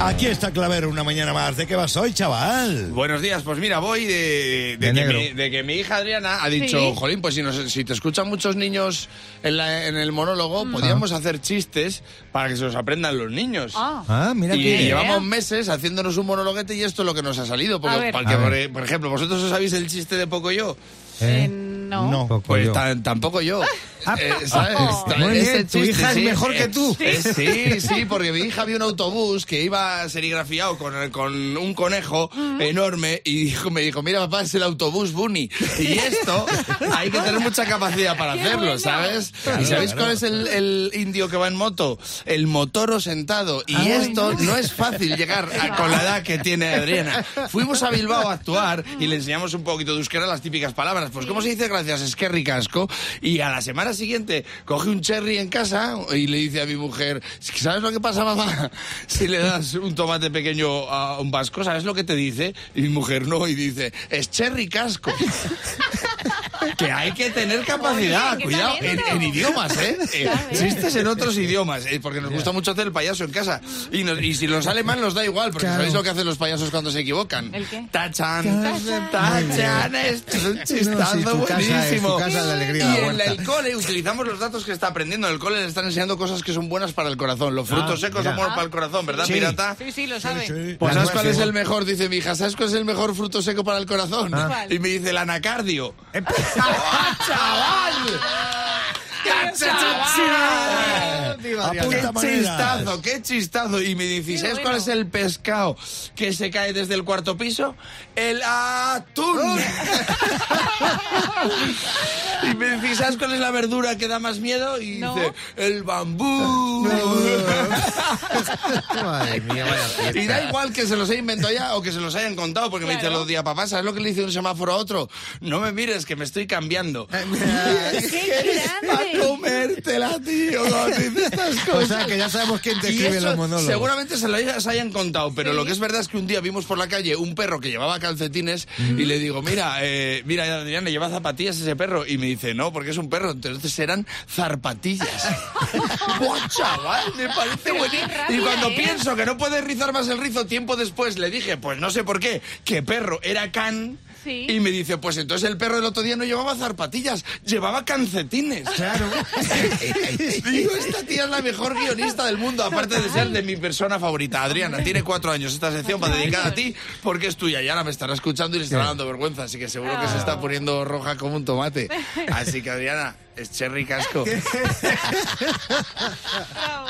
Aquí está Clavero una mañana más. ¿De qué vas hoy, chaval? Buenos días, pues mira, voy de, de De que, mi, de que mi hija Adriana ha dicho, Sí. jolín, pues si, nos- si te escuchan muchos niños en, la- en el monólogo, podríamos hacer chistes para que se los aprendan los niños. Ah. Ah, mira Y que... llevamos meses haciéndonos un monologuete y esto es lo que nos ha salido. Porque, por, ejemplo, ¿vosotros os sabéis el chiste de poco yo? Eh, no. No. Poco Pues yo. tampoco yo. Eh. Oh. Tu hija es mejor que tú. eh, sí, sí, porque mi hija vio un autobús que iba serigrafiado con, con un conejo enorme y dijo, me dijo, mira papá, es el autobús Bunny. Y esto hay que tener mucha capacidad para hacerlo. ¿sabes? Claro, ¿Y sabéis claro. cuál es el, el indio que va en moto? El motoro sentado. Y Ay, esto no. no es fácil llegar a- con la edad que tiene Adriana. Fuimos a Bilbao a actuar y le enseñamos un poquito de euskera las típicas palabras. Pues, ¿cómo se dice gracias? Es que ricasco. Y a la semana siguiente coge un cherry en casa y le dice a mi mujer, ¿sabes lo que pasa, mamá? Si le das un tomate pequeño a un vasco, ¿sabes lo que te dice? Y mi mujer no, y dice, es cherry casco. que hay que tener capacidad, Oye, cuidado, en, en idiomas, ¿eh? Eh. Chistes en otros idiomas, eh, porque nos gusta mucho hacer el payaso en casa. Y, nos- y si nos sale mal, nos da igual, porque Claro. ¿sabéis lo que hacen los payasos cuando se equivocan? ¿El qué? Tachan, Tachan. tachan, esto es un chistazo sí, tu casa es- buenísimo. casa de alegría, y en el cole utilizamos los datos que está aprendiendo. En el cole le están enseñando cosas que son buenas para el corazón. Los frutos Ah, secos mira. son buenos para el corazón, ¿verdad, Sí. pirata? Sí, sí, lo sabe. Sí. Pues La ¿sabes cuál es el mejor? Dice mi hija, ¿sabes cuál es el mejor fruto seco para el corazón? Ah. Y me dice el anacardio. Eh, ¡Oh, chaval! ¡Qué chistazo! ¡Qué chistazo! Y me dice, Qué ¿sabes bueno. cuál es el pescado que se cae desde el cuarto piso? ¡El atún! y me dice, ¿sabes cuál es la verdura que da más miedo? Y No. dice, el bambú. Madre mía, vaya. Y da igual que se los haya inventado ya o que se los hayan contado, porque me dice Claro. los días, papá, ¿sabes lo que le dice un semáforo a otro? No me mires, que me estoy cambiando. ¡Qué grande! Comértela, tío, cuando dice estas O cosas. sea, que ya sabemos quién te Y escribe eso los monólogos. seguramente se lo hayas- hayan contado, pero Sí. lo que es verdad es que un día vimos por la calle un perro que llevaba calcetines y le digo, mira, eh, mira, Adrián, ¿le lleva zapatillas ese perro? Y me dice, no, porque es un perro, entonces eran zarpatillas. ¡Buah, chaval! Me parece Pero qué buenísimo. rabia, Y cuando ¿eh? pienso que no puede rizar más el rizo, tiempo después le dije, pues no sé por qué, que perro era can. Sí. Y me dice, pues entonces el perro el otro día no llevaba zarpatillas, llevaba cancetines. Claro. Digo, esta tía es la mejor guionista del mundo, aparte de ser de mi persona favorita. Adriana, tiene cuatro años esta sección para dedicada a ti, porque es tuya. Y ahora me estará escuchando y le estará dando vergüenza, así que seguro que se está poniendo roja como un tomate. Así que, Adriana, es cherry casco. Bravo.